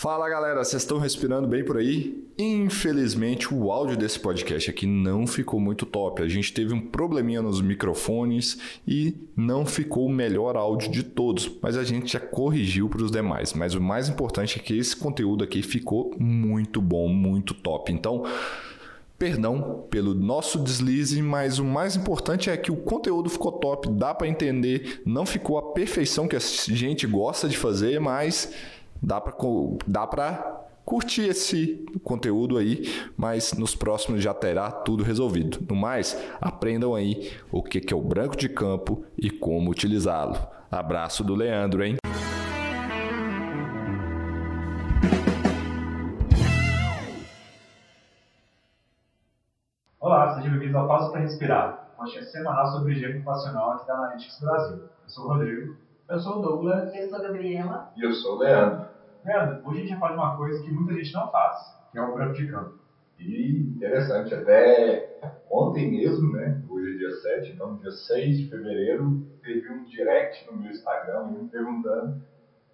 Fala galera, vocês estão respirando bem por aí? Infelizmente o áudio desse podcast aqui não ficou muito top. A gente teve um probleminha nos microfones e não ficou o melhor áudio de todos, mas a gente já corrigiu para os demais. Mas o mais importante é que esse conteúdo aqui ficou muito bom, muito top. Então, perdão pelo nosso deslize, mas o mais importante é que o conteúdo ficou top, dá para entender, não ficou a perfeição que a gente gosta de fazer, mas dá para dá para curtir esse conteúdo aí, mas nos próximos já terá tudo resolvido. No mais, aprendam aí o que é o branco de campo e como utilizá-lo. Abraço do Leandro, hein? Olá, sejam bem-vindos ao Pausa para Respirar, podcast semanal sobre higiene ocupacional aqui da Analytics Brasil. Eu sou o Rodrigo. Eu sou o Douglas. Eu sou a Gabriela. E eu sou o Leandro. Hoje a gente de uma coisa que muita gente não faz, que é o branco de campo. E interessante, até ontem mesmo, né? Hoje é dia 7, então dia 6 de fevereiro, teve um direct no meu Instagram me perguntando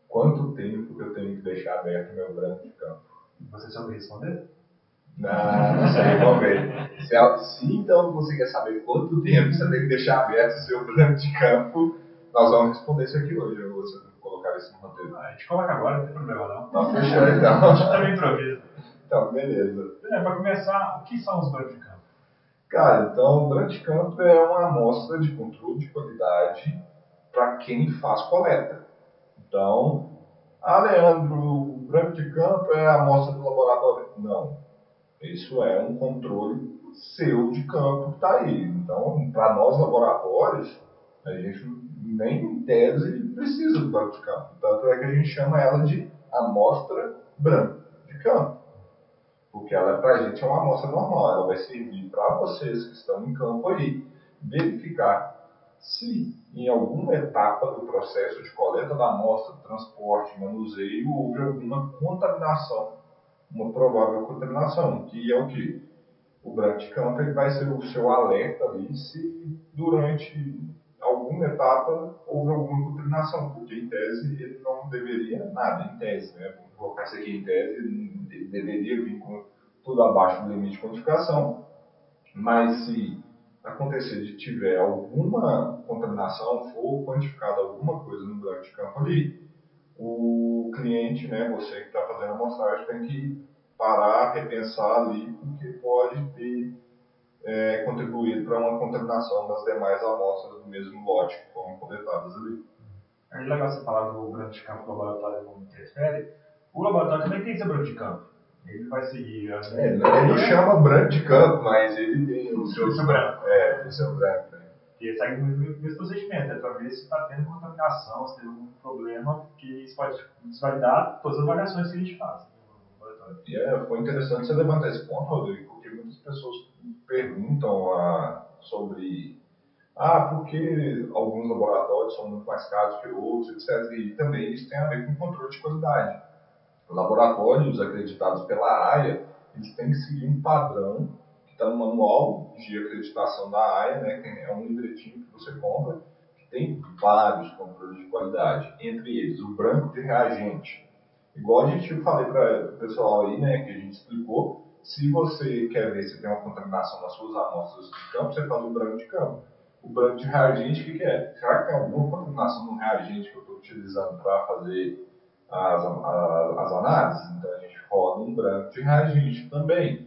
quanto tempo que eu tenho que deixar aberto meu branco de campo. Você sabe responder? Não, não sei, vamos ver. Se, se então você quer saber quanto tempo você tem que deixar aberto o seu branco de campo, nós vamos responder isso aqui hoje. Eu vou colocar isso no roteiro. Ah, a gente coloca agora, não tem problema não. Não, fechou então. A gente também improvisa. Então, beleza. É, para começar, o que são os brancos de campo? Cara, então o branco de campo é uma amostra de controle de qualidade para quem faz coleta. Então, ah, Leandro, o branco de campo é a amostra do laboratório. Não. Isso é um controle seu de campo que está aí. Então, para nós laboratórios, a gente nem em tese precisa do banco de campo. Tanto é que a gente chama ela de amostra branca de campo. Porque ela, para a gente, é uma amostra normal. Ela vai servir para vocês que estão em campo aí verificar se em alguma etapa do processo de coleta da amostra, transporte, manuseio, houve alguma contaminação uma provável contaminação, que é o que? O branco de campo ele vai ser o seu alerta ali se durante alguma etapa houve alguma contaminação, porque em tese ele não deveria nada, em tese, né? Vamos colocar isso aqui em tese, ele deveria vir com tudo abaixo do limite de quantificação, mas se acontecer de tiver alguma contaminação, for quantificada alguma coisa no branco de campo ali, o cliente, né, você que está fazendo a amostragem, tem que parar, repensar ali, porque pode ter é, contribuído para uma contaminação das demais amostras do mesmo lote que foram coletadas ali. É legal você falar do branco de campo do laboratório como interfere. O laboratório também tem esse branco de campo. Ele vai seguir a. É, ele não chama branco de campo, mas ele tem o seu. seu branco. É, o seu branco. Né? E segue o mesmo procedimento, é para ver se está tendo contaminação, se tem algum problema, porque isso pode desvalidar todas as avaliações que a gente faz no laboratório. E é, foi interessante você levantar esse ponto, Rodrigo, porque muitas pessoas perguntam ah, sobre ah, porque alguns laboratórios são muito mais caros que outros, etc. E também isso tem a ver com controle de qualidade. Laboratórios acreditados pela AIA, eles têm que seguir um padrão está no manual de acreditação da AIA, né, que é um livretinho que você compra, que tem vários controles de qualidade, entre eles o branco de reagente. Igual a gente falei para o pessoal aí, né, que a gente explicou, se você quer ver se tem uma contaminação nas suas amostras de campo, você faz o branco de campo. O branco de reagente, o que, que é? Será que tem alguma contaminação no reagente que eu estou utilizando para fazer as, as, as análises? Então a gente roda um branco de reagente também.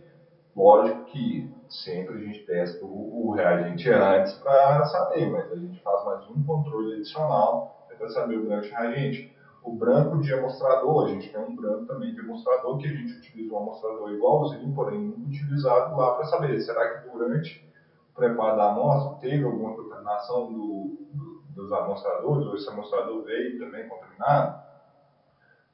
Lógico que sempre a gente testa o, o reagente antes para saber, mas a gente faz mais um controle adicional para saber o branco de reagente. O branco de amostrador, a gente tem um branco também de amostrador que a gente utiliza um amostrador igualzinho, porém utilizado lá para saber será que durante o preparo da amostra teve alguma contaminação do, do, dos amostradores, ou esse amostrador veio também contaminado.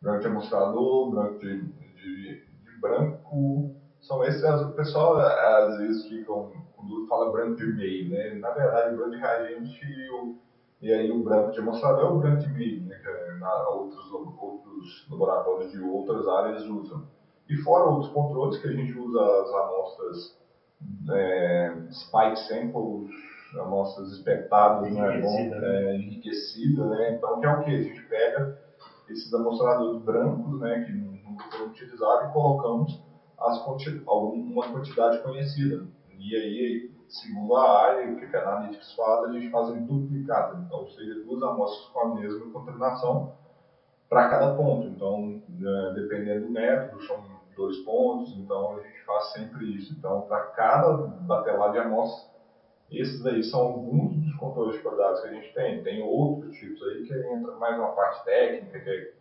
Branco de amostrador, branco de, de, de branco são esses, o pessoal às vezes ficam, quando fala branco de meio, né? Na verdade, branco de reagente e aí o branco de amostrador é o branco de meio, né? Que é na, outros, outros laboratórios de outras áreas usam. E fora outros controles que a gente usa as amostras é, spike samples, amostras espetadas, né? Enriquecida, né? É, enriquecida, né? Então, que é o que? A gente pega esses amostradores brancos, né? Que utilizado e colocamos as quanti uma quantidade conhecida. E aí, segundo a área, o que a Analytics faz, a gente faz em duplicado. Então, ou seja, duas amostras com a mesma contaminação para cada ponto. Então, é, dependendo do método, são dois pontos, então a gente faz sempre isso. Então, para cada batelada de amostra, esses aí são alguns dos controles de qualidade que a gente tem. Tem outros tipos aí que entra mais uma parte técnica, que é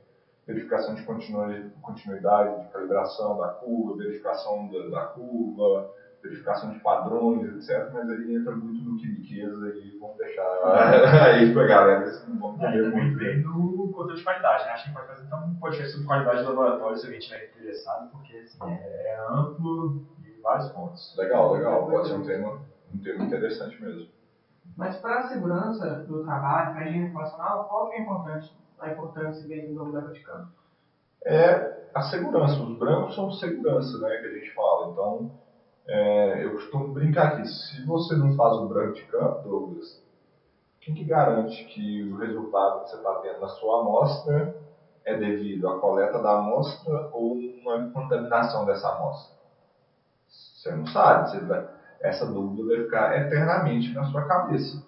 verificação de continuidade, de calibração da curva, verificação da curva, verificação de padrões, etc. Mas aí entra muito no que riqueza e vamos deixar aí pra galera. Assim, vamos é, também vem do controle de qualidade, né? Acho que pode fazer então um podcast sobre qualidade de laboratório se alguém estiver interessado, porque assim, é, é amplo e vários pontos. Legal, legal. Pode ser um tema, um tema interessante mesmo. Mas para a segurança do trabalho, para a higiene ocupacional, qual que é importante, a importância dele no lugar de campo? É a segurança. Os brancos são segurança, né, que a gente fala. Então, é, eu costumo brincar aqui, se você não faz o branco de campo, Douglas, quem que garante que o resultado que você está tendo na sua amostra é devido à coleta da amostra ou uma contaminação dessa amostra? Você não sabe, você vai, essa dúvida vai ficar eternamente na sua cabeça.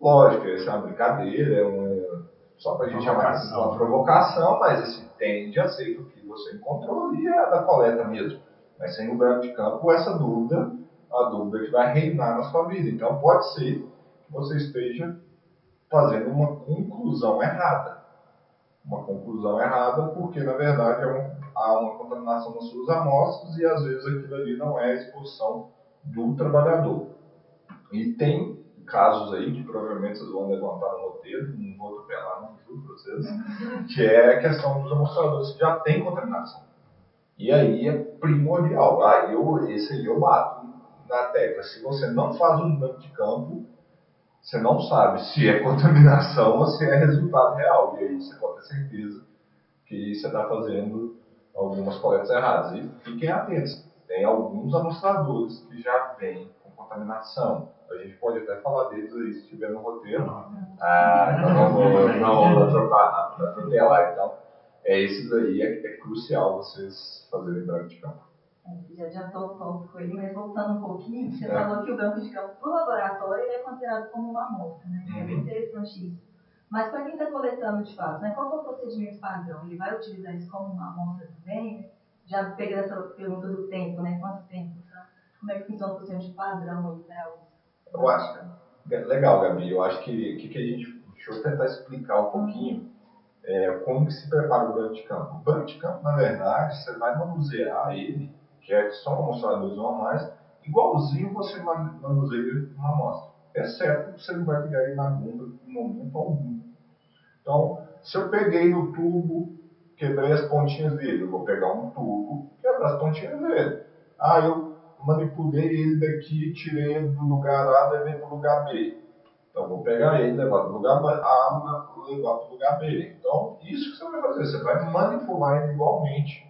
Lógico, essa é uma brincadeira, é uma, só para a gente chamar de uma provocação, mas assim, tende a ser que o que você encontrou ali é da coleta mesmo. Mas sem o branco de campo, essa dúvida, a dúvida que vai reinar na sua vida. Então pode ser que você esteja fazendo uma conclusão errada. Uma conclusão errada porque, na verdade, é um, há uma contaminação nas suas amostras e às vezes aquilo ali não é a exposição do trabalhador. E tem casos aí que provavelmente vocês vão levantar no roteiro, não vou atropelar, não juro para vocês, que é a questão dos amostradores que já tem contaminação. E aí é primordial. Ah, eu, esse aí eu bato na tecla. Se você não faz um banco de campo, você não sabe se é contaminação ou se é resultado real. E aí você pode ter certeza que você está fazendo algumas coletas erradas. E fiquem atentos. Tem alguns amostradores que já vêm com contaminação. A gente pode até falar deles aí se estiver no roteiro. Ah, então não vou trocar na tela. Então, é esses aí é, é crucial vocês fazerem branco de campo. É, já adiantou um pouco ele, mas voltando um pouquinho, você é. falou que o branco de campo para o laboratório ele é considerado como uma amostra, né? Uhum. É uhum. interessante isso. Mas para quem está coletando de fato, né, qual é o procedimento padrão? Ele vai utilizar isso como uma amostra também? Já peguei essa pergunta do tempo, né? Quanto tempo? Tá? Como é que funciona o procedimento padrão aí, né? Eu acho, legal, Gabi. Eu acho que, que, que a gente, deixa eu tentar explicar um pouquinho é, como se prepara o banco de campo. O banco de campo, na verdade, você vai manusear ele, que é só uma mostradores normais, igualzinho você manuseia uma amostra. É certo que você não vai pegar ele na bunda em momento algum. Então, se eu peguei no tubo, quebrei as pontinhas dele, eu vou pegar um tubo, quebrar as pontinhas dele. Ah, eu manipulei ele daqui, tirei do lugar A, levei para o lugar B. Então, vou pegar ele, levar para o lugar A, levar para o lugar B. Então, isso que você vai fazer. Você vai manipular ele igualmente,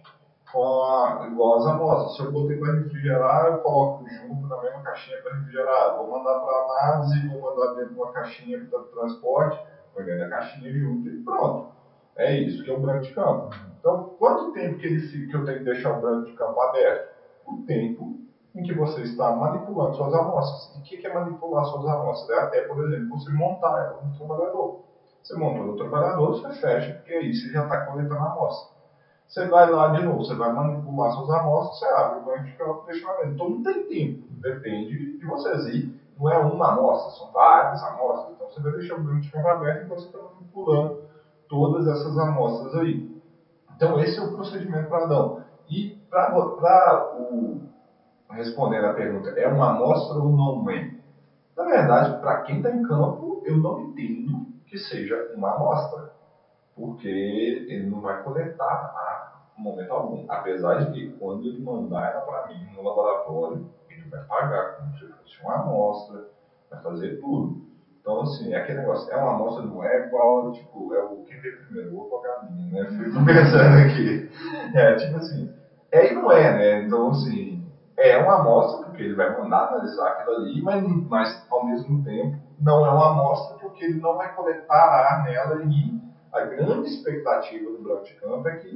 com a, igual as amostras. Se eu botei para refrigerar, eu coloco junto na mesma caixinha para refrigerar. Vou mandar para análise, vou mandar dentro de uma caixinha para transporte, vou dentro da caixinha junto e pronto. É isso que é o branco de campo. Então, quanto tempo que, ele, que eu tenho que deixar o branco de campo aberto? O tempo em que você está manipulando suas amostras. E o que é manipular suas amostras? É até, por exemplo, você montar ela no trabalhador. Você montou no trabalhador, você fecha, porque aí você já está coletando a amostra. Você vai lá de novo, você vai manipular suas amostras, você abre o banco de e dentro. Então não tem tempo, depende de vocês. E não é uma amostra, são várias amostras. Então você vai deixar o banco de campo aberto enquanto você está manipulando todas essas amostras aí. Então esse é o procedimento padrão. E para o respondendo a pergunta, é uma amostra ou não é? Na verdade, para quem está em campo, eu não entendo que seja uma amostra, porque ele não vai coletar a momento algum. Apesar de que, quando ele mandar ela para mim no laboratório, ele vai pagar como se fosse uma amostra, vai fazer tudo. Então, assim, é aquele negócio, é uma amostra, não é igual, tipo, é o que veio primeiro, o ovo ou a galinha, né? Fico pensando aqui. É, tipo assim, é e não é, né? Então, assim, é uma amostra, porque ele vai mandar analisar aquilo ali, mas, mas ao mesmo tempo não é uma amostra porque ele não vai coletar ar nela e a grande expectativa do branco de campo é que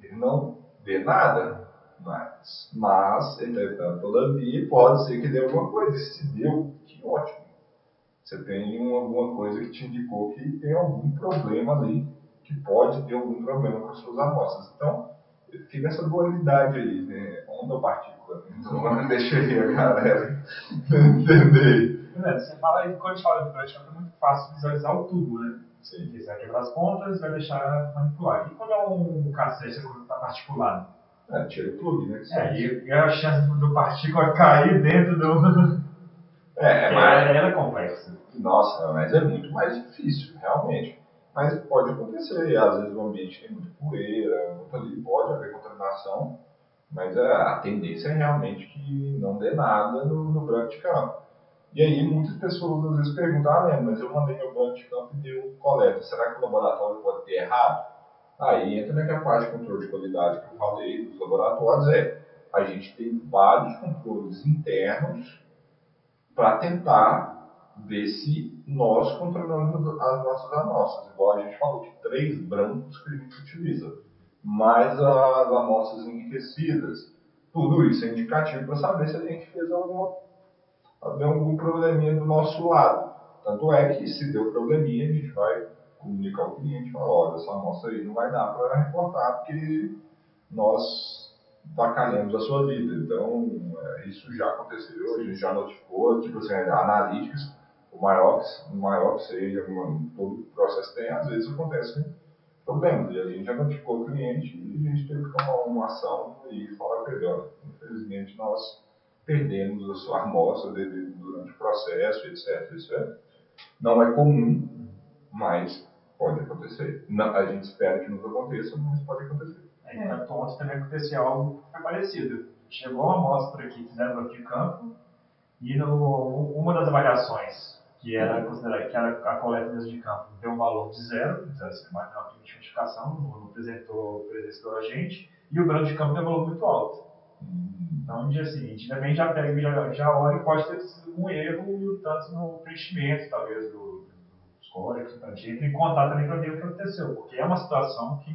ele não vê nada. Mas, mas, entretanto, todavia, pode ser que dê alguma coisa. E se deu, que ótimo. Você tem um- alguma coisa que te indicou que tem algum problema ali, que pode ter algum problema com as suas amostras. Então, fica essa dualidade aí, né? Onda ou partícula. Então, deixa aí a galera entender. É, Você fala, quando a gente fala de branch, é muito fácil visualizar o tubo, né? Sim. Porque você vai quebrar as pontas e vai deixar manipular. E quando é um cassete que está particulado? É, tira o plug, né? É, e, e a chance do partícula cair dentro do. É, É, mas, ela é complexa. nossa, mas é muito mais difícil, realmente. Mas pode acontecer, às vezes o ambiente tem muita poeira, pode haver contaminação, mas é, a tendência é realmente que não dê nada no, no branco de campo. E aí muitas pessoas às vezes perguntam, ah, né, mas eu mandei meu branco de campo e deu coleta, será que o laboratório pode ter errado? Aí entra naquela parte de controle de qualidade que eu falei dos laboratórios, é, a gente tem vários controles internos para tentar ver se nós controlamos as nossas amostras. Igual a gente falou que três brancos que a gente utiliza, mais as amostras enriquecidas. Tudo isso é indicativo para saber se a gente fez alguma, algum probleminha do nosso lado. Tanto é que se deu probleminha, a gente vai comunicar ao cliente e falar, olha, essa amostra aí não vai dar para reportar porque nós bacalhamos a sua vida. Então, é, isso já aconteceu, a gente já notificou, tipo assim, analíticas, o maior, o maior que seja, todo processo tem, às vezes acontecem problemas. E a gente já notificou o cliente e a gente teve que tomar uma ação e falar para ele, olha, infelizmente nós perdemos a sua amostra devido- durante o processo, etc, etc. Não é comum, mas pode acontecer. A gente espera que não aconteça, mas pode acontecer. Aí, tanto ontem também aconteceu algo que foi parecido. Chegou uma amostra que fizeram no de campo e no, uma das avaliações, que era considerada que era a coleta mesmo de campo, deu um valor de zero, zero assim, uma não apresentou presença do agente, e o branco de campo deu um valor muito alto. Então, no dia seguinte, também já pega já, já olha e pode ter sido um erro, tanto no preenchimento, talvez, do, dos códigos, então a gente entra em contato também para ver o que aconteceu, porque é uma situação que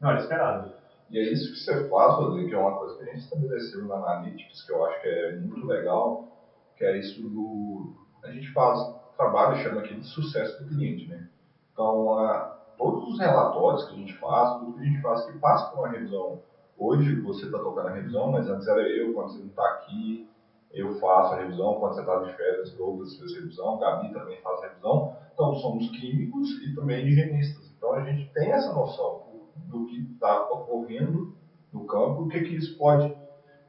não era esperada. E é isso que você faz, Rodrigo, que é uma coisa que a gente estabeleceu na Analytics, que eu acho que é muito legal, que é isso do... A gente faz trabalho, chama aqui de sucesso do cliente, né? Então, a, todos os relatórios que a gente faz, tudo que a gente faz que passa por uma revisão. Hoje você está tocando a revisão, mas antes era eu, quando você não está aqui, eu faço a revisão, quando você está de férias, Douglas fez revisão, Gabi também faz revisão. Então, somos químicos e também higienistas. Então, a gente tem essa noção do que está ocorrendo no campo, o que, que isso pode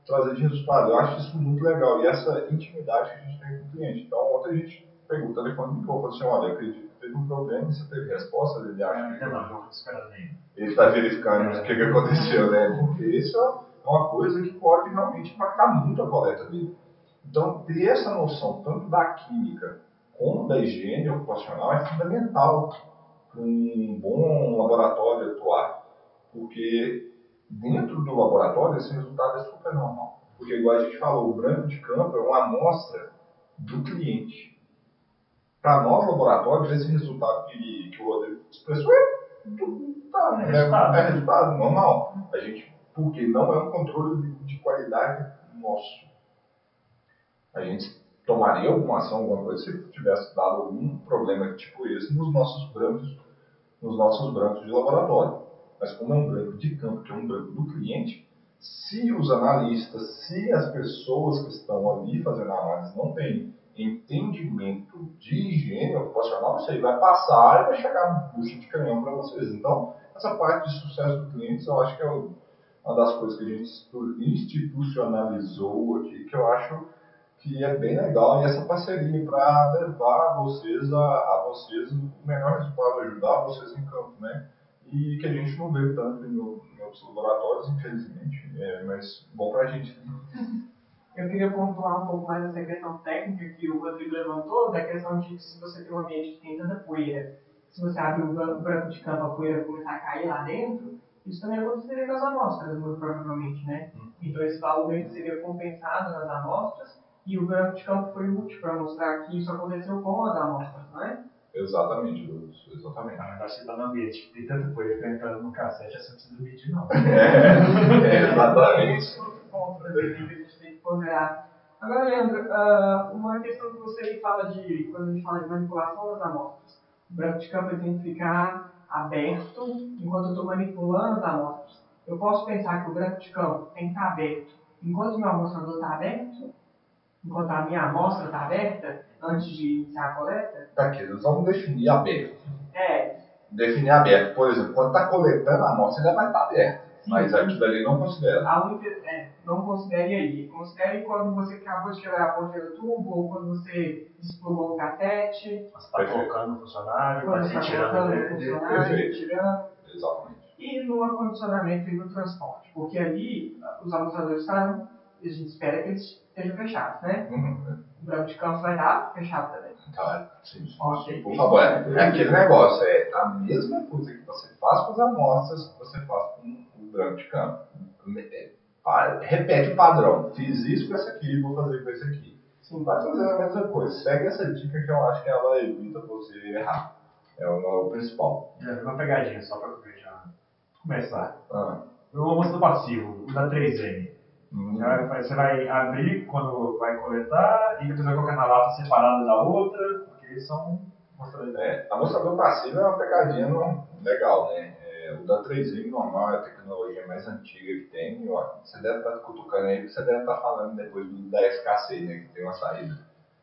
trazer de resultado. Eu acho isso muito legal e essa intimidade que a gente tem com o cliente. A gente pegou o telefone e falou assim, olha, acredito que teve um problema, você teve resposta, ele acha que ele está verificando o que, que aconteceu, né? Porque isso é uma coisa que pode realmente impactar muito a coleta dele. Então, ter essa noção tanto da química como da higiene ocupacional é fundamental para um bom laboratório atuar. Porque dentro do laboratório esse resultado é super normal. Porque, igual a gente falou, o branco de campo é uma amostra do cliente. Para nós, laboratórios, esse resultado que, que o Rodrigo expressou é, tá, É é, resultado. é resultado normal. A gente, porque não é um controle de, de qualidade nosso. A gente tomaria alguma ação, alguma coisa, se tivesse dado algum problema tipo esse nos nossos brancos, nos nossos brancos de laboratório. Mas como é um branco de campo, que é um branco do cliente, se os analistas, se as pessoas que estão ali fazendo análise não têm entendimento de higiene ocupacional, isso aí vai passar e vai chegar bucho de canhão para vocês. Então, essa parte de sucesso do cliente, eu acho que é uma das coisas que a gente institucionalizou aqui, que eu acho que é bem legal, e essa parceria para levar vocês a, a vocês o melhor resultado, ajudar vocês em campo, né? E que a gente não vê tanto em, outros laboratórios, infelizmente, é, mas bom para a gente. Eu queria pontuar um pouco mais essa questão técnica que o Rodrigo levantou, da questão de que se você tem um ambiente que tem tanta poeira, se você abre o ban- branco de campo, a poeira começar a cair lá dentro, isso também aconteceria com as amostras, muito provavelmente, né? Então esse valor ele seria compensado nas amostras, e o branco de campo foi útil para mostrar que isso aconteceu com as amostras, não é? Exatamente, Lúcio, exatamente. Ah, mas acho que tá no ambiente, tem tanta coisa que tá entrando no cassete, assim, não precisa medir, não. É, é, Exatamente. outro ponto que a gente tem que ponderar. Agora, Leandro, ah, uma questão que você fala de, quando a gente fala de manipulação das amostras, o branco de campo tem que ficar aberto enquanto eu estou manipulando as amostras. Eu posso pensar que o branco de campo tem que estar aberto enquanto o meu amostrador está aberto, enquanto a minha amostra está aberta, antes de iniciar a coleta? Tá aqui, nós vamos definir aberto. É, Definir aberto, por exemplo, quando está coletando a amostra, ainda vai estar aberto. Mas aquilo ali não considera. A única, é, não considere aí. Considere quando você acabou de quebrar a ponta do tubo, ou quando você desplugou o catete, Você está colocando o funcionário, quando você está colocando o tirando. funcionário, tirando. Exatamente. E no acondicionamento e no transporte. Porque ali, os amostradores estarão, a gente espera que eles estejam fechados, né? Uhum. O branco de campo vai estar fechado também. Tá, sim, sim. Ok. Por favor, é, é aquele negócio, é a mesma coisa que você faz com as amostras, que você faz com o branco de campo. É, pa- repete o padrão. Fiz isso com esse aqui, vou fazer com esse aqui. Sim. Vai fazer a mesma coisa. Segue essa dica que eu acho que ela evita você errar. É o, é o principal. Já vi uma pegadinha, só para já começar. Ah, O almoço do passivo, o da 3M. Hum, Você vai, abrir quando vai coletar e depois vai colocar na lata separada da outra, porque são mostradores. É, amostrador passivo é uma pegadinha não- legal, né? É, o da 3M normal é a tecnologia mais antiga que tem. Acho- Você deve estar cutucando aí, porque você deve estar falando depois do da SKC, né? Que tem uma saída.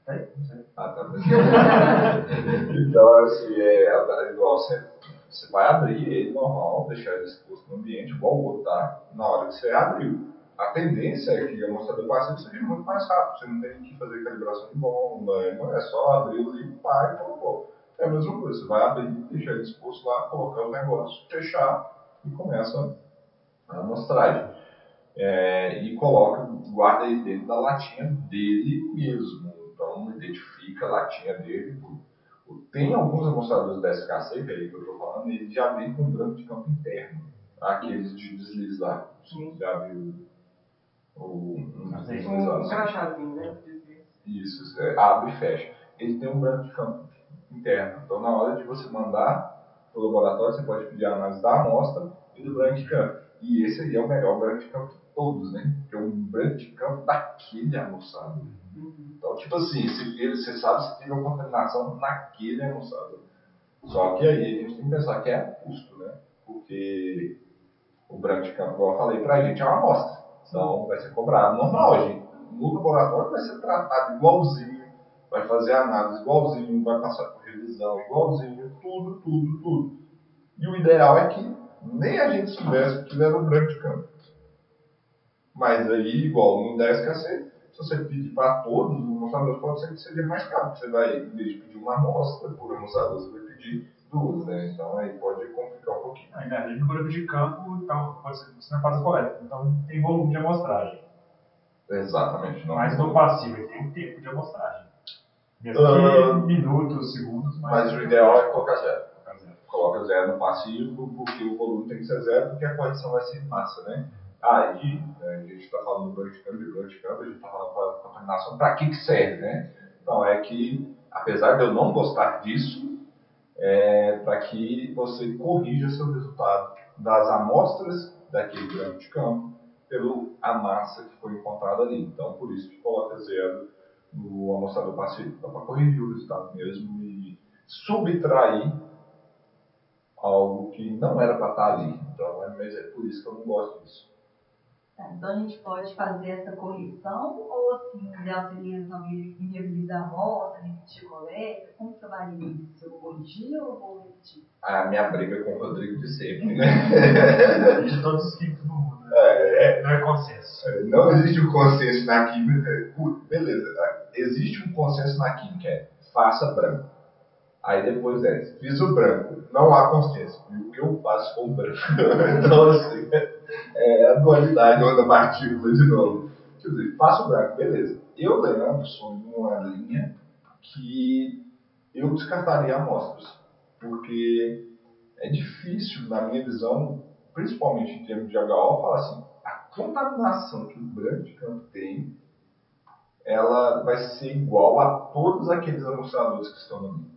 Tem? Não sei. Ah, tá. então, assim, é, é igual você, você vai abrir ele normal, deixar ele exposto no ambiente, igual o outro tá, na hora que você abriu. A tendência é que o amostrador passivo seja muito mais rápido, você não tem que fazer calibração de bomba, é só abrir e limpar e colocou. É a mesma coisa, você vai abrir, deixar ele exposto lá, colocar o negócio, fechar e começa a amostragem. É, e coloca, guarda ele dentro da latinha dele mesmo. Então identifica a latinha dele. O- Tem alguns amostradores da SKC, é aí que eu estou falando, eles já vêm com branco de campo interno. Aqueles de deslize lá. Sim. Já viu o, um sim. Um crachazinho, né? isso, é, abre e fecha. Ele tem um branco de campo interno. Então, na hora de você mandar para o laboratório, você pode pedir a análise da amostra e do branco de campo. E esse aí é o melhor branco de campo de todos, né? Porque é um branco de campo daquele almoçado. Então, tipo assim, se ele, você sabe se teve uma contaminação naquele almoçado. Só que aí a gente tem que pensar que é custo, né? Porque o branco de campo, como eu falei, pra gente é uma amostra. Então vai ser cobrado normal, gente. No laboratório vai ser tratado igualzinho, vai fazer análise igualzinho, vai passar por revisão igualzinho, tudo, tudo, tudo. E o ideal é que nem a gente soubesse que era um branco de campo. Mas aí, igual no 10KC, se você pedir para todos os amostradores, pode ser que seja mais caro. Você vai, em vez de pedir uma amostra por amostrador, você vai pedir duas, né? Então aí pode complicar um pouquinho. Na verdade, no grupo de campo, então, pode ser, você não faz a coleta. Então tem volume de amostragem. Exatamente. Não Mas no passivo ele tem um tempo de amostragem. Mesmo Ah. que minutos, segundos, mas. Mas o ideal é colocar zero. Colocar zero. Coloca zero no passivo, porque o volume tem que ser zero, porque a correção vai ser em massa, né? Aí, né, a gente está falando do banco de câmbio, do câmbio, a gente está falando para contaminação, para que, que serve, né? Então, é que, apesar de eu não gostar disso, é para que você corrija seu resultado das amostras daquele branco de campo pelo a massa que foi encontrada ali. Então, por isso que coloca zero no amostrador passivo. Então, para corrigir o resultado mesmo e subtrair algo que não era para estar ali. Então, é, é por isso que eu não gosto disso. Tá, então a gente pode fazer essa correção ou assim, o ideal seria não inviabilizar a amostra, repetir coleta? Como que eu varia isso? Eu ou vou repetir? A minha briga com o Rodrigo de sempre, né? De todos os químicos do mundo. Né? É, Não é consenso. é, não existe um consenso na química. é, Beleza, existe um consenso na química, é faça branco. Aí depois é, fiz o branco, não há consenso. E o que eu faço com o branco? então, assim, é a dualidade onda partícula de novo. Quer dizer, faço branco, beleza. Eu, Leandro, sou de uma linha que eu descartaria amostras. Porque é difícil, na minha visão, principalmente em termos de HO, falar assim, a contaminação que o branco de campo tem, ela vai ser igual a todos aqueles amostradores que estão no meio.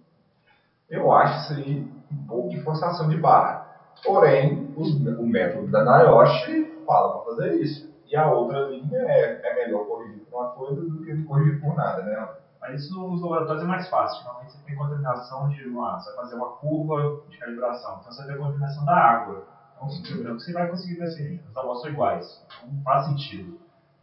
Eu acho isso aí um pouco de forçação de barra. Porém, os- o método da NIOSH fala para fazer isso. E a outra linha é, é melhor corrigir por uma coisa do que corrigir por nada, né? Mas isso nos laboratórios é mais fácil. Normalmente você tem contaminação de uma. Você vai fazer uma curva de calibração. Então você tem a contaminação da água. Então uhum. você vai conseguir ver assim, as amostras são iguais. Não faz sentido.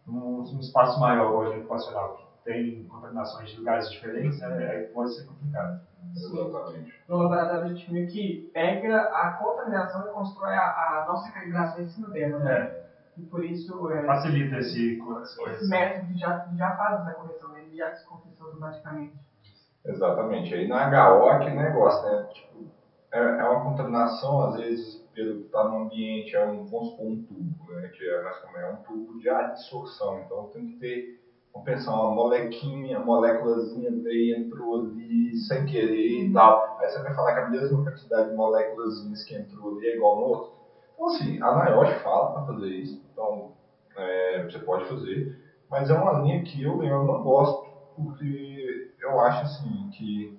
Num, num espaço maior, a ocupacional, que tem contaminações de lugares diferentes, né, pode ser complicado. Exatamente. No laboratório a gente meio que pega a contaminação e constrói a, a nossa calibração em cima dela. Né? É. E por isso. É, Facilita esse, esse método já, já faz essa correção, ele já se confessou automaticamente. Exatamente. Aí na HO aquele negócio, né? Tipo, é, é uma contaminação, às vezes, pelo que está no ambiente, é um, vamos supor, um tubo, né? Que é, é um tubo de adsorção. Então tem que ter vamos pensar, uma molequinha, moléculazinha veio, entrou ali sem querer e tal. Aí você vai falar que a mesma quantidade de moléculazinhas que entrou ali é igual no outro. Então, assim, a NIOSH fala para fazer isso, então é, você pode fazer, mas é uma linha que eu, eu não gosto, porque eu acho assim que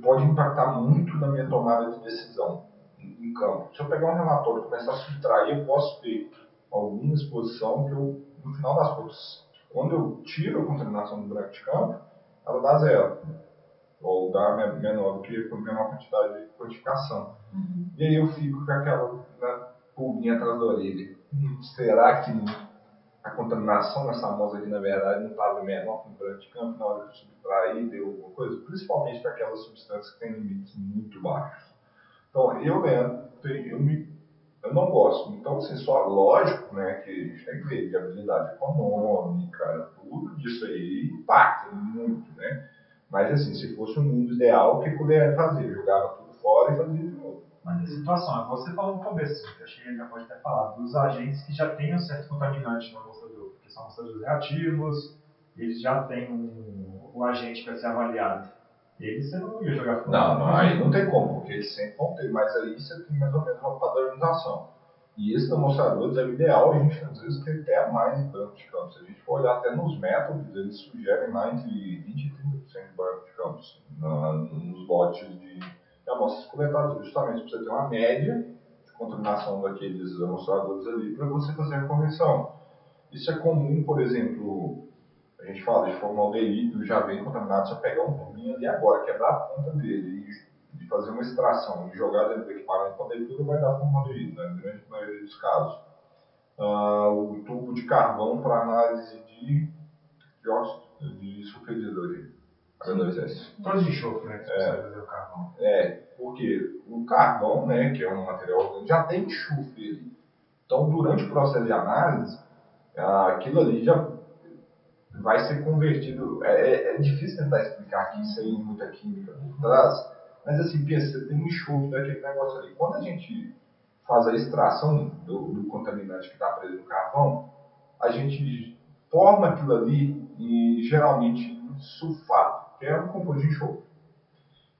pode impactar muito na minha tomada de decisão em campo. Se eu pegar um relatório e começar a subtrair, eu posso ter alguma exposição que eu, no final das contas, quando eu tiro a contaminação do buraco de campo, ela dá zero. Ou dá menor do que a menor quantidade de quantificação. Uhum. E aí eu fico com aquela né, pulguinha atrás da orelha. Hum, será que a contaminação nessa amostra aqui, na verdade, não estava menor no buraco de campo na hora de subtrair, deu alguma coisa? Principalmente para aquelas substâncias que têm limites muito baixos. Então, eu, Leandro, eu, me, eu não gosto. Então, assim, só lógico né, que a gente tem que ver viabilidade econômica, tudo disso aí impacta muito, né? Mas, assim, se fosse um mundo ideal, o que o Leandro fazia? Jogava tudo fora e fazia de novo. Mas a situação, você falou no começo, que achei que já pode ter falado, dos agentes que já têm um certo contaminante no amostrador, porque são amostradores reativos, eles já têm um, um agente para ser avaliado. Eles você não ia jogar fora. Não, não, aí não tem como, porque eles sempre vão ter, mas aí você tem mais ou menos uma padronização. E esses demonstradores é o ideal, a gente às vezes tem até mais em banco de campos. Se a gente for olhar até nos métodos, eles sugerem lá entre 20% e 30% de banco de campos na, nos lotes de amostras coletadas, justamente para você ter uma média de contaminação daqueles amostradores ali para você fazer a correção. Isso é comum, por exemplo, a gente fala de formaldeído, já vem contaminado, você pegar um tubinho ali agora, quebrar a ponta dele e fazer uma extração e jogar dentro do equipamento, ele tudo vai dar formaldeído, né, na grande maioria dos casos. Uh, o tubo de carvão para análise de dióxido de de hidrogênio. H2S. Todos de enxofre, né? É, fazer o carvão. É, porque o carvão, né, que é um material já tem enxofre ali. Então, durante o processo de análise, aquilo ali já vai ser convertido. É, é, é difícil tentar explicar aqui sem muita química por trás, mas assim, pensa, você tem um enxofre daquele negócio ali. Quando a gente faz a extração do, do contaminante que está preso no carvão, a gente forma aquilo ali e geralmente sulfato que é um composto de enxofre.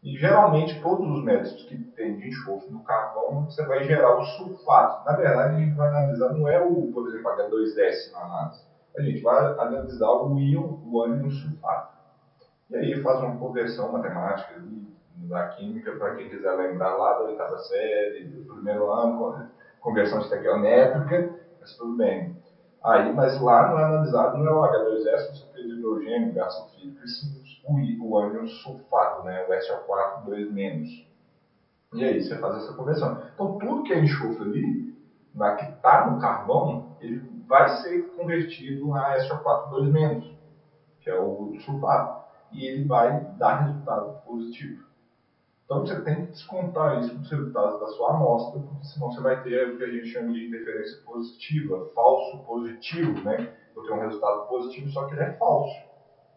E geralmente todos os métodos que tem de enxofre no carvão, você vai gerar o sulfato. Na verdade, a gente vai analisar, não é o, por exemplo, H2S na análise. A gente vai analisar o íon, o ânion sulfato. E aí faz uma conversão matemática da química, para quem quiser lembrar lá da oitava série, do primeiro ano, conversão estequiométrica, mas tudo bem. Aí, mas lá não é analisado, não é o H2S, o sulfeto de hidrogênio, gás sulfídrico, e sim o, o ânion sulfato, né, o SO4 2-. E aí você faz essa conversão. Então tudo que é enxofre ali, que está no carvão, ele vai ser convertido a SO4 2-, que é o sulfato. E ele vai dar resultado positivo. Então você tem que descontar isso dos resultados da sua amostra, porque senão você vai ter o que a gente chama de interferência positiva, falso positivo, né? Eu tenho um resultado positivo, só que ele é falso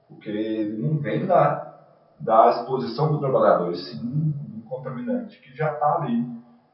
porque ele não vem da, da exposição do trabalhador, sim do contaminante que já está ali,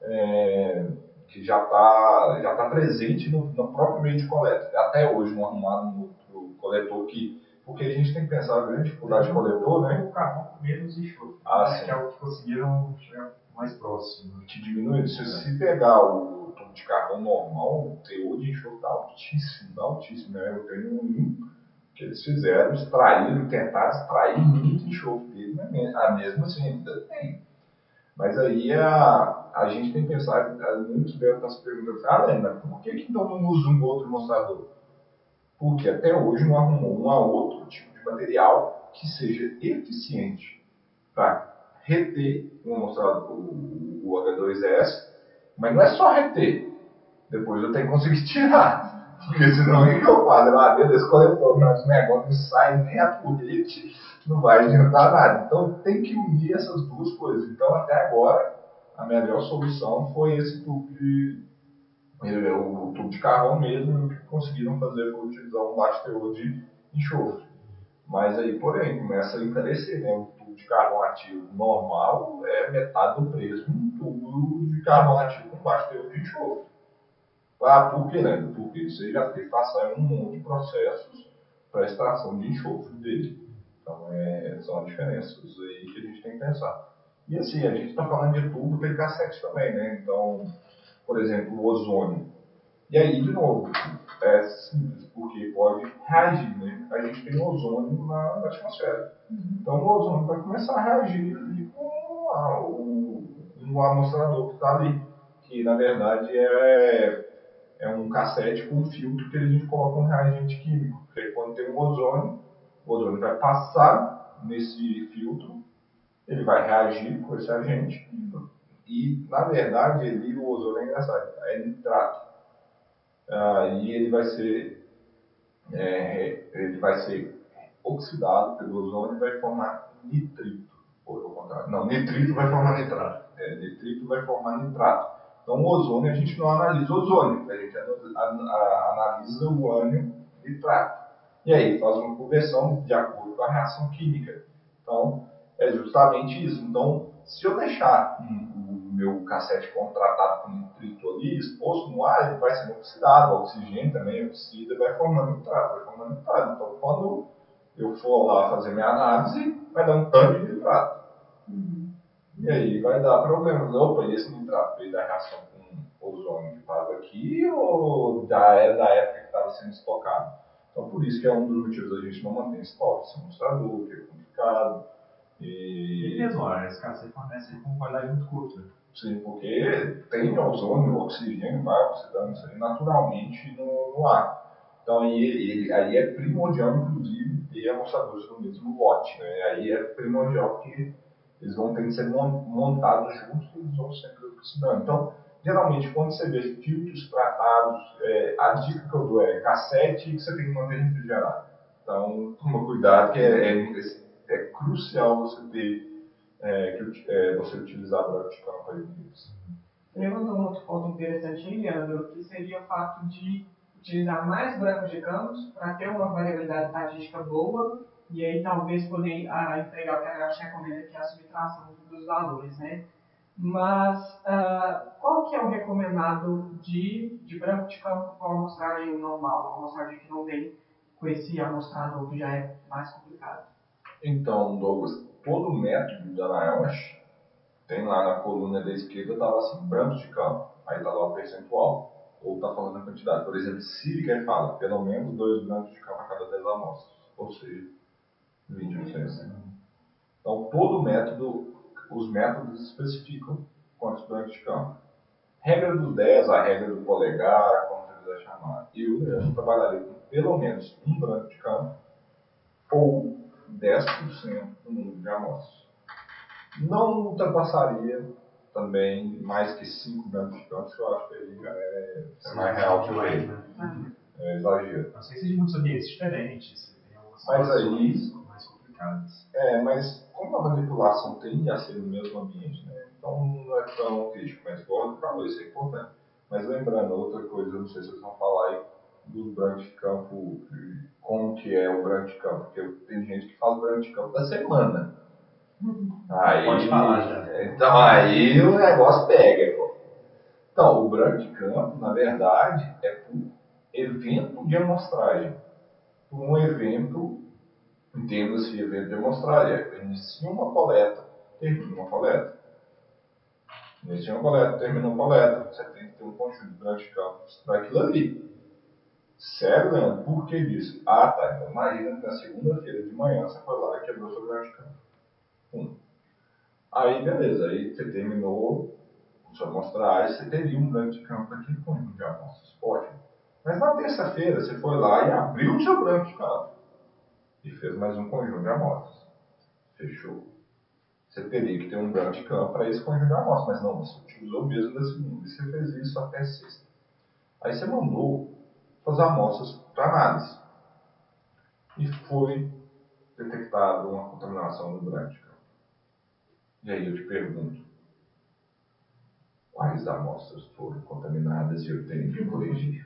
é, que já está já tá presente no, no, próprio meio de coleta. Até hoje não arrumaram um outro coletor que. Porque a gente tem que pensar a grande dificuldade de coletor, né? O carvão com menos enxofre, ah, né? que é o que conseguiram chegar mais próximo. Te diminui. Se, se pegar o tubo de carvão normal, o teor de enxofre está altíssimo, altíssimo. Né? Eu tenho um que eles fizeram, extraíram, tentaram extrair muito enxofre dele, mas mesmo assim ainda tem. Mas aí a, a gente tem que pensar, muitos devem estar se perguntando, ah, Lena, por que, que então não usa um outro mostrador? Porque até hoje não arrumou um outro tipo de material que seja eficiente para reter o, mostrador, o, o H2S, mas não é só reter, depois eu tenho que conseguir tirar. Porque senão é que eu faço lá dentro desse coletor, mas o negócio não sai nem a polite, não vai adiantar nada. Então tem que unir essas duas coisas. Então até agora a melhor solução foi esse tubo de eh, o tubo de carvão mesmo, o que conseguiram fazer foi utilizar um baixo teor de enxofre. Mas aí, porém, começa a encarecer, né? Um tubo de carvão ativo normal é metade do preço de um tubo de carvão ativo com baixo teor de enxofre. Ah, por que, né? Porque você já tem que passar um monte de processos para extração de enxofre dele. Então, é, são diferenças aí que a gente tem que pensar. E assim, a gente está falando de tubo, tem cassete também, né? Então, por exemplo, o ozônio. E aí, de novo, é simples, porque pode reagir, né? A gente tem ozônio na, na atmosfera. Então, o ozônio vai começar a reagir ali com a, o, o amostrador que está ali, que na verdade é é um cassete com um filtro que a gente coloca um reagente químico. Porque quando tem um ozônio, o ozônio vai passar nesse filtro, ele vai reagir com esse agente. E, na verdade, ele, o ozônio é engraçado, é nitrato. Ah, e ele vai ser é, ele vai ser oxidado pelo ozônio e vai formar nitrito. Ou ao contrário. Não, nitrito vai formar nitrato. É, nitrito vai formar nitrato. Então, o ozônio, a gente não analisa o ozônio, a gente analisa o ânion nitrato. E aí faz uma conversão de acordo com a reação química. Então, é justamente isso. Então, se eu deixar o meu cassete contratado com nitrito ali, exposto no ar, ele vai sendo oxidado, o oxigênio também oxida, vai formando nitrato, vai formando nitrato. Então, quando eu for lá fazer minha análise, vai dar um tanto de nitrato. E aí vai dar problemas. Opa, e esse nitrato veio da reação com ozônio que estava aqui ou da, era da época que estava sendo estocado? Então, por isso que é um dos motivos da gente não manter estoque, esse mostrador, que é complicado. E, e mesmo, a escassez acontece com qualidade muito curta. Sim, porque tem ozônio, oxigênio, vai oxidando isso aí naturalmente no, no ar. Então aí, ele, aí é primordial, inclusive, ter amostradores no mesmo lote. Né? Aí é primordial que eles vão ter que ser montados juntos e eles vão sempre oxidando. Então, geralmente, quando você vê filtros tratados, é, a dica que eu dou é cassete que você tem que manter refrigerado. Então, toma cuidado, que é, é, é crucial você ter, é, que, é, você utilizar branco de campo aí nisso. Levantou um outro ponto interessante, Leandro, que seria o fato de utilizar mais brancos de campos para ter uma variabilidade estatística boa e aí talvez poder ah, entregar o que a gente recomenda, que é a subtração dos valores, né? Mas ah, qual que é o recomendado de, de branco de campo com a amostragem normal, uma amostragem que não vem com esse amostrador que já é mais complicado? Então, Douglas, todo o método da NIOSH tem lá na coluna da esquerda, estava assim, brancos de campo, aí está lá o percentual, ou está falando a quantidade. Por exemplo, Sílica fala pelo menos dois brancos de campo a cada 10 amostras, ou seja, 20%. Então, todo método, os métodos especificam quantos brancos de campo. Regra dos 10, a regra do polegar, como você quiser chamar. Eu, eu trabalharia com pelo menos um branco de campo ou 10% do número de amostras. Não ultrapassaria também mais que 5 brancos de que eu acho que aí já é, é mais real que o rei. É exagero. Não sei se de muitos ambientes diferentes. Mas aí é, mas como a manipulação tende a ser no mesmo ambiente, né, então não é tão crítico, mas igual falou, isso é importante. Mas lembrando, outra coisa, não sei se vocês vão falar aí dos brancos de campo, como que é o branco de campo, porque tem gente que fala branco de campo da semana. Aí, Pode falar já. Então aí o negócio pega, pô. Então, o branco de campo, na verdade, é por evento de amostragem. Por um evento Entenda-se evento demonstrar, inicia uma coleta, termina uma coleta. Inicia uma coleta, termina uma coleta. Você tem que ter um conjunto de campos para aquilo ali. Sério, Leandro? Por que disso? Ah, tá. Então imagina que na segunda-feira de manhã você foi lá e quebrou seu grande campo. Um. Aí, beleza, aí você terminou sua amostragem, você teria um branco de campo aqui com de amostras. Ótimo. Mas na terça-feira você foi lá e abriu o seu branco de campo e fez mais um conjunto de amostras. Fechou. Você teria que ter um branco de campo para esse conjunto de amostras, mas não, você utilizou mesmo da segunda e você fez isso até sexta. Aí você mandou suas amostras para análise e foi detectada uma contaminação no campo. E aí eu te pergunto, quais amostras foram contaminadas e eu tenho que corrigir?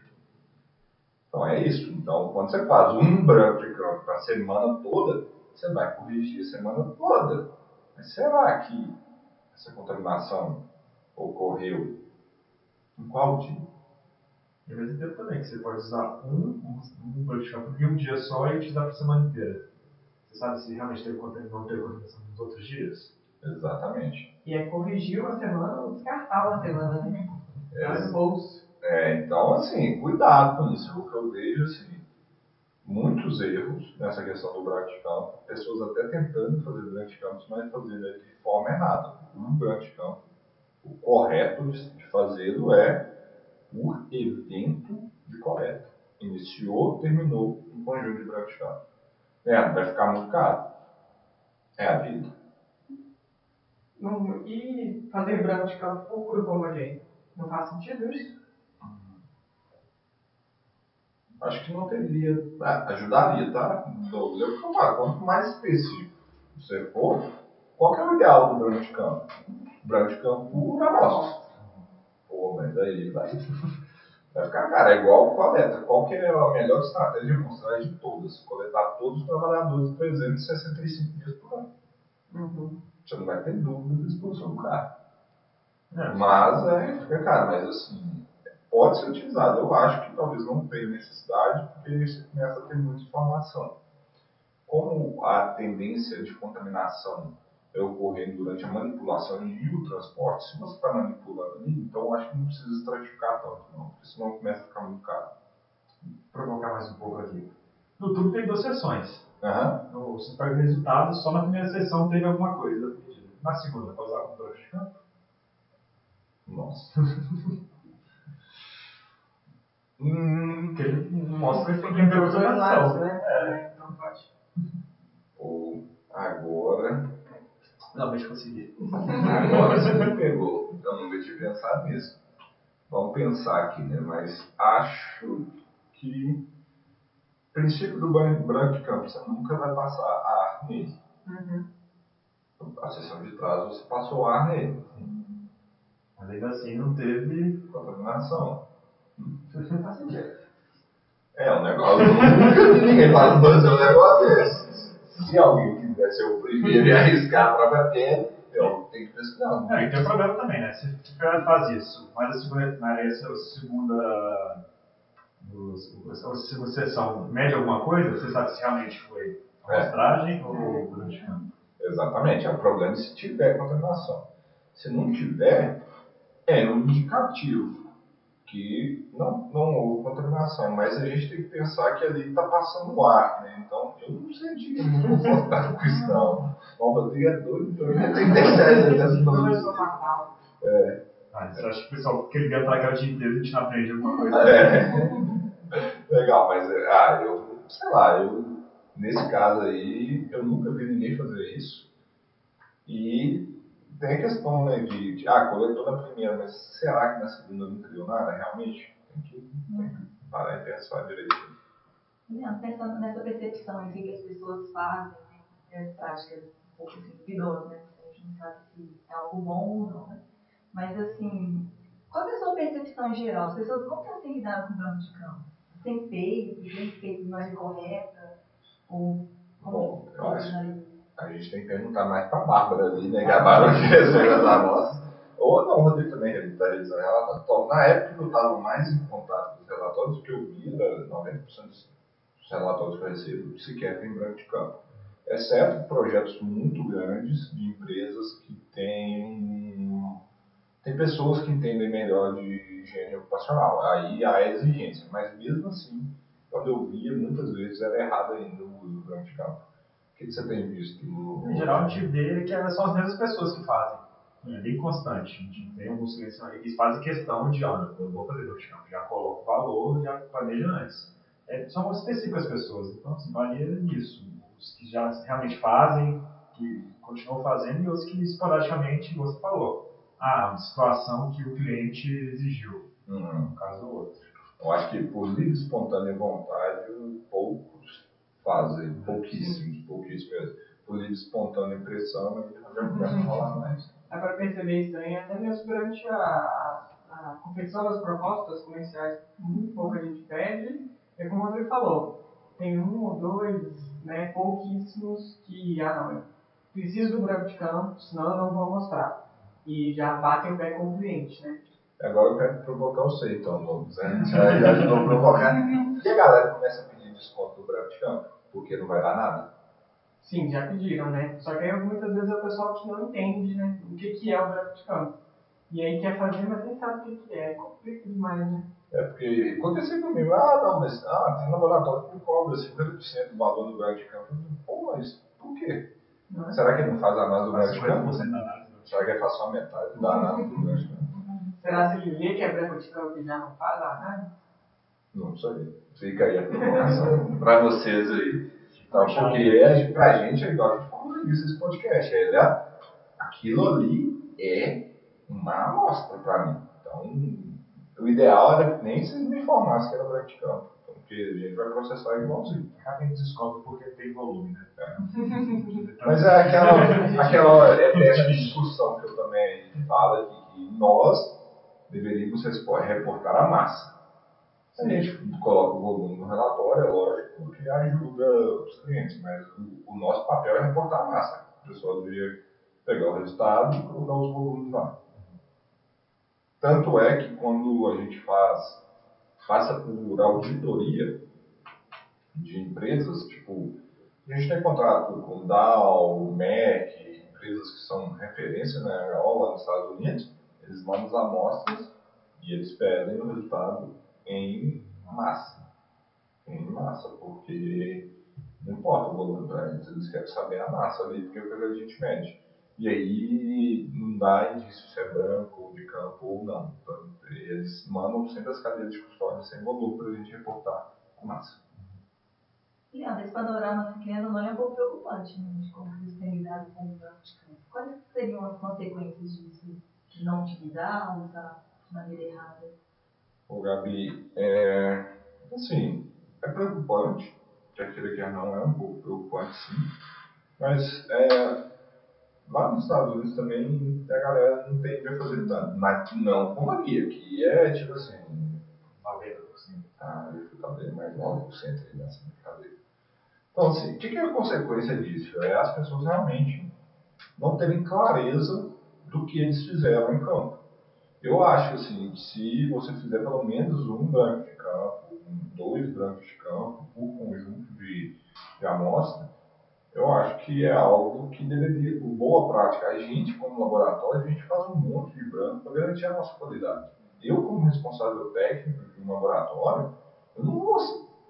Então é isso. Então, quando você faz um campo para a semana toda, você vai corrigir a semana toda. Mas será que essa contaminação ocorreu em qual dia? E ao mesmo tempo também, que você pode usar um, um, um campo em um dia só e utilizar para a semana inteira. Você sabe se realmente teve contaminação, não teve contaminação nos outros dias? Exatamente. E é corrigir uma semana ou descartar uma semana, né? É o bolso. É, então, assim, cuidado com isso. O que eu vejo, assim, muitos erros nessa questão do branco de campo. Pessoas até tentando fazer branco de campo, mas fazendo de forma errada. O de campo, o correto de fazê-lo é por evento de coleta. Iniciou, terminou um conjunto de campo. É, vai ficar muito caro. É a vida. Não, e fazer branco de campo por homogêneo? Não faz sentido isso? Acho que não teria. Ah, ajudaria, tá? Douglas, eu vou falar. Quanto mais específico você for, qual que é o ideal do branco de campo? Branco de campo por amostra. Pô, mas aí vai, vai ficar cara. É igual coleta. Qual que é a melhor estratégia de amostragem de todas? Coletar todos os trabalhadores 365 dias por ano. Uhum. Você não vai ter dúvida da exposição do cara. É. Mas é, fica caro, mas assim, pode ser utilizado. Eu acho que talvez não tenha necessidade, porque você começa a ter muita informação. Como a tendência de contaminação é ocorrendo durante a manipulação e o transporte, se você está manipulando ali, então eu acho que não precisa estratificar tanto, não, porque senão começa a ficar muito caro. provocar mais um pouco aqui. No tudo tem duas sessões. Aham. No, você pega o resultado, só na primeira sessão teve alguma coisa. Na segunda, pode usar como branco de campo. Nossa. hum, Porque ele mostra que Tem que ter contaminação. né? É. Então pode. ou agora. Finalmente consegui. Agora você me pegou. Eu nunca tinha pensado nisso. Vamos pensar aqui, né? Mas acho que o princípio do banho branco de campo, você nunca vai passar ar nele. Uhum. A sessão de trás você passou ar nele. Mas ainda assim não teve. Contaminação. Faz sentido. É um negócio. Ninguém falando fazer um negócio desse. Se alguém quiser ser o primeiro e arriscar a própria pele, eu tenho que pesquisar. É, e tem um problema também, né? Se o cara faz isso, mas a segunda, essa segunda, a segunda sessão mede alguma coisa, você sabe se realmente foi É. amostragem ou branco de campo. Exatamente, é um problema se tiver contaminação. Se não tiver, é um indicativo que não, não houve contaminação, mas a gente tem que pensar que ali está passando ar, né? Então eu não senti muito confortável com isso não. O Rodrigo é doido, então eu tenho que a matar. Ah, você acha que o pessoal, que ele ia tragar o dia inteiro, a gente não aprende alguma coisa? É. Legal, mas ah, eu, sei lá, eu nesse caso aí, eu nunca vi ninguém fazer isso. E tem a questão né, de, de ah, coletou na primeira, mas será que na segunda não criou nada realmente? Tem que, tem que parar e pensar direito. Não, pensando nessa percepção assim, que as pessoas fazem, né, as práticas um pouco assim, duvidosas, né? A gente não sabe se é algo bom ou não, né? Mas assim, qual é a sua percepção em geral? As pessoas nunca têm lidado com branco de campo? Tem feito, tem feito de maneira correta? Ou como Bom, eu acho-? A gente tem que perguntar mais pra Bárbara ali, né? Que a Bárbara que recebeu as amostras. Ou não, Rodrigo também está revisando relatório. Então, na época eu estava mais em contato com os relatórios, que eu vi era 90% dos relatórios que eu recebo sequer tem branco de campo. Exceto projetos muito grandes de empresas que têm, tem pessoas que entendem melhor de higiene ocupacional. Aí há exigência, mas mesmo assim, quando eu via, muitas vezes era errado ainda o uso do branco de campo. Que que você tem visto? no- Em geral, a gente vê que são as mesmas pessoas que fazem. É bem constante. A gente tem alguns clientes que fazem questão de, olha, eu vou fazer workshop, já coloco o valor, já planejo antes. É, são específicas pessoas, então assim, varia nisso. Os que já realmente fazem, que continuam fazendo, e os que esporadicamente, você falou, ah, uma situação que o cliente exigiu, Uhum. no caso do outro. Eu acho que por livre, espontânea vontade, poucos fazem, pouquíssimos, pouquíssimos mesmo. Por livre, espontânea pressão, aí já começa a falar mais. Dá para perceber isso também até mesmo durante a, a, a confecção das propostas comerciais. Muito pouca gente pede. É como o Rodrigo falou, tem um ou dois, né, pouquíssimos que, ah não, eu preciso do branco de campo, senão eu não vou mostrar. E já batem o pé com o cliente, né? Agora eu quero provocar você, então, Lucas. né? Já, já estou provocando. E a galera começa a pedir desconto do branco de campo, porque não vai dar nada. Sim, já pediram, né? Só que aí muitas vezes é o pessoal que não entende, né? O que, que é o branco de campo. E aí quer fazer, mas nem sabe o que, que é. Complica demais, né? É porque aconteceu comigo, ah, não, mas ah, tem um laboratório que me cobra 50% do valor do branco de campo. Pô, mas por quê? Não é? Será que ele não faz a análise do branco de campo? 50% da análise do Será que ele faz só a metade da análise do branco de campo? Será se ele vê que é branco de campo e já não faz a análise? Não sei. Fica aí a provocação pra vocês aí. Então, porque é, pra gente, é igual a gente falou no início desse podcast, é, né? aquilo ali é uma amostra pra mim. Então, o ideal era que nem vocês me informassem que era campo. Porque a gente vai processar igualzinho. Cada gente descobre porque tem volume, né? Mas é aquela, aquela eterna discussão que eu também falo aqui, que nós deveríamos reportar a massa. A gente coloca o volume no relatório, é lógico, porque ajuda os clientes, mas o, o nosso papel é reportar a massa. O pessoal deveria pegar o resultado e colocar os volumes lá. Tanto é que quando a gente faz, passa por auditoria de empresas, tipo, a gente tem contrato com Dow, MEC, empresas que são referência na AO lá nos Estados Unidos, eles mandam as amostras e eles pedem o resultado em massa. Em massa, porque não importa o volume para eles, querem saber a massa ali, porque é o que a gente mede. E aí não dá indício se é branco de campo ou não. Então, eles mandam sempre as cadeias de custódia sem volume para a gente reportar a massa. Leandro, esse panorama pequeno não é um pouco preocupante, né? De como eles têm lidado com o branco de campo. Quais seriam as consequências disso? De não utilizar usar de maneira errada? O Gabi, é, assim, é preocupante, quer queira quer não, é um pouco preocupante sim, mas é, lá nos Estados Unidos também a galera não tende a fazer tanto, mas não como aqui, aqui é tipo assim, 90%. ah, eu fui talvez mais 9% aí nessa brincadeira. Então, assim, o que, que é a consequência disso? É as pessoas realmente não terem clareza do que eles fizeram em campo. Eu acho assim, que se você fizer pelo menos um branco de campo, dois brancos de campo, por conjunto de, de amostra, eu acho que é algo que deveria, por boa prática, a gente como laboratório, a gente faz um monte de branco para garantir a nossa qualidade. Eu como responsável técnico de um laboratório, eu não vou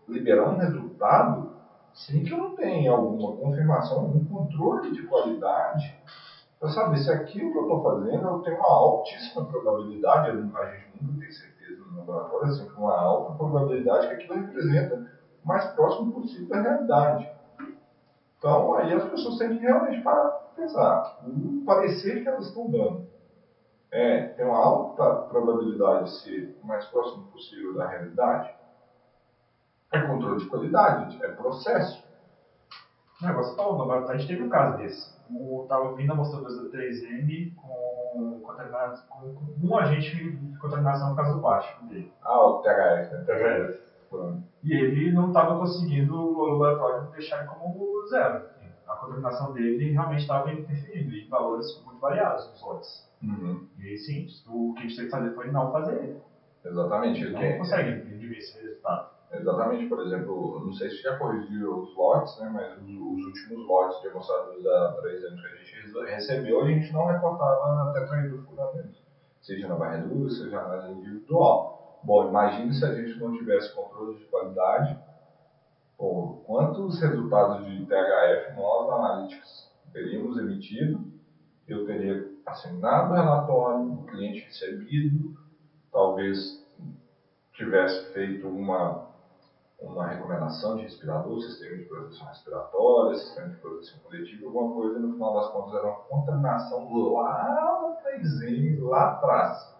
liberar um resultado sem que eu não tenha alguma confirmação, algum controle de qualidade para saber se aquilo que eu estou fazendo eu tenho uma altíssima probabilidade, a gente nunca tem certeza no laboratório, assim, uma alta probabilidade que aquilo representa o mais próximo possível da realidade. Então, aí as pessoas têm que realmente parar para pensar. O parecer que elas estão dando é, tem uma alta probabilidade de ser o mais próximo possível da realidade. É controle de qualidade, é processo. Não, você falou, no laboratório a gente teve um caso desse. O tava vindo amostradores da 3M com, contaminados, com, com um agente de contaminação por causa do plástico dele. Ah, o THF, né? THF. Pronto. E ele não estava conseguindo o laboratório deixar ele como zero. A contaminação dele realmente estava interferindo em valores muito variados nos lotes. Uhum. E sim, o que a gente teve que fazer foi não fazer ele. Exatamente. Não quer- consegue imprimir esse resultado. Exatamente, por exemplo, não sei se já corrigiu os lotes, né, mas os, os últimos lotes de amostradores da 3 anos que a gente re- recebeu, a gente não reportava tetraidrofuranete, seja na varredura, seja na individual. Bom, imagine se a gente não tivesse controle de qualidade pô, quantos resultados de THF nós, analíticos, teríamos emitido, eu teria assinado o relatório, o cliente recebido, talvez tivesse feito uma, uma recomendação de respirador, sistema de proteção respiratória, sistema de proteção coletiva, alguma coisa, no final das contas era uma contaminação lá atrás, lá atrás.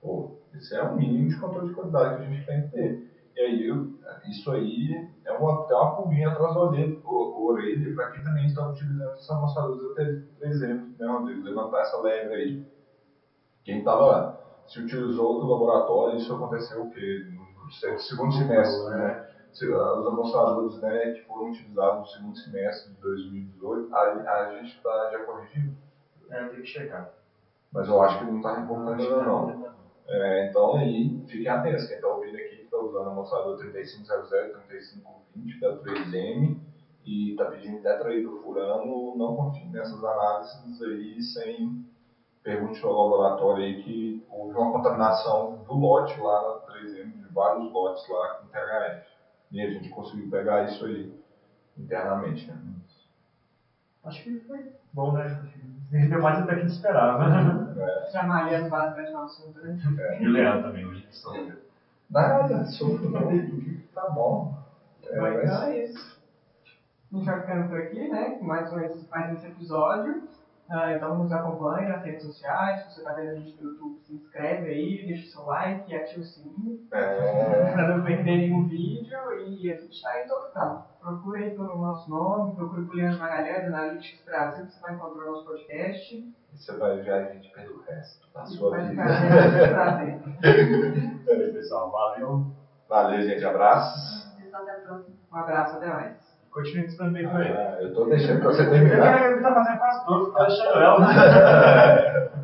Pô, isso é o mínimo de controle de qualidade que a gente tem que ter. E aí, eu, isso aí é uma, é uma pulguinha atrás da orelha, orelha para quem também está utilizando esses amostradores até 3M, né, Rodrigo? Levantar essa lebre aí. Quem estava, se utilizou do laboratório, isso aconteceu o quê? No segundo semestre, né? Os amostradores né, que foram utilizados no segundo semestre de 2018, a, a gente está já corrigindo? É, tem que checar. Mas eu acho que não está reportando ainda não. É, então aí, fiquem atentos, quem está ouvindo aqui está usando a mostrador 3500, 3520 da 3M e está pedindo tetraidrofurano, não confie nessas análises aí sem pergunte ao laboratório aí que houve uma contaminação do lote lá na 3M, de vários lotes lá com THF. E a gente conseguiu pegar isso aí internamente, né? Acho que foi bom, né? Deu mais até que esperava. É. Trabalhando bastante no assunto, né? É. E o Leandro também, hoje que sou. Nada, sofro não. Tá bom. É, mas... Então é isso. A gente vai ficando por aqui, né? Com mais, um, mais esse episódio. Uh, então nos acompanhe nas redes sociais. Se você está vendo a gente no YouTube, se inscreve aí, deixa o seu like e ativa o sininho. É... para não perder nenhum vídeo. E a gente está em todo canto. Procure aí pelo nosso nome, procure por Leandro Magalhães, Analytics Brasil, que você vai encontrar o nosso podcast. E você vai ver a gente pelo resto da sua vida. Prazer. Valeu, pessoal. Valeu. Valeu, gente. Abraços. Pessoal, até a próxima. Um abraço, até mais. Continue estudando bem por aí. Ah, eu tô deixando pra você Ele terminar. tá fazendo quase tudo, tá deixando ela.